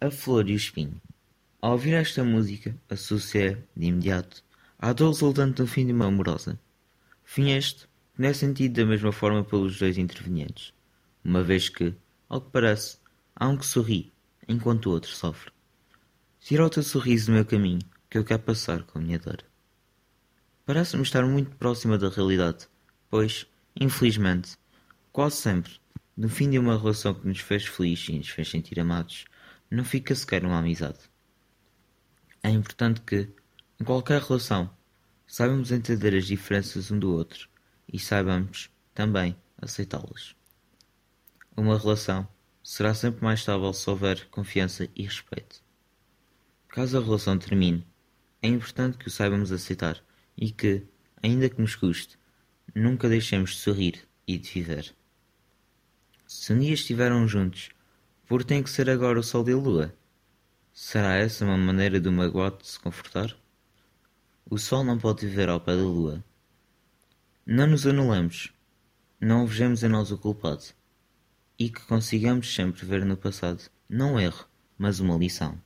A Flor e o Espinho Ao ouvir esta música, associei, de imediato, à dor resultante do fim de uma amorosa. Fim este que não é sentido da mesma forma pelos dois intervenientes, uma vez que, ao que parece, há um que sorri, enquanto o outro sofre. Tira o teu sorriso do meu caminho, que eu quero passar com a minha dor. Parece-me estar muito próxima da realidade, pois, infelizmente, quase sempre, no fim de uma relação que nos fez felizes e nos fez sentir amados, não fica sequer uma amizade. É importante que, em qualquer relação, saibamos entender as diferenças um do outro e saibamos, também, aceitá-las. Uma relação será sempre mais estável se houver confiança e respeito. Caso a relação termine, é importante que o saibamos aceitar e que, ainda que nos custe, nunca deixemos de sorrir e de viver. Se um dia estiveram juntos, por tem que ser agora o sol e a lua? Será essa uma maneira do magote se confortar? O sol não pode viver ao pé da lua. Não nos anulamos, não vejamos em nós o culpado, e que consigamos sempre ver no passado, não erro, mas uma lição.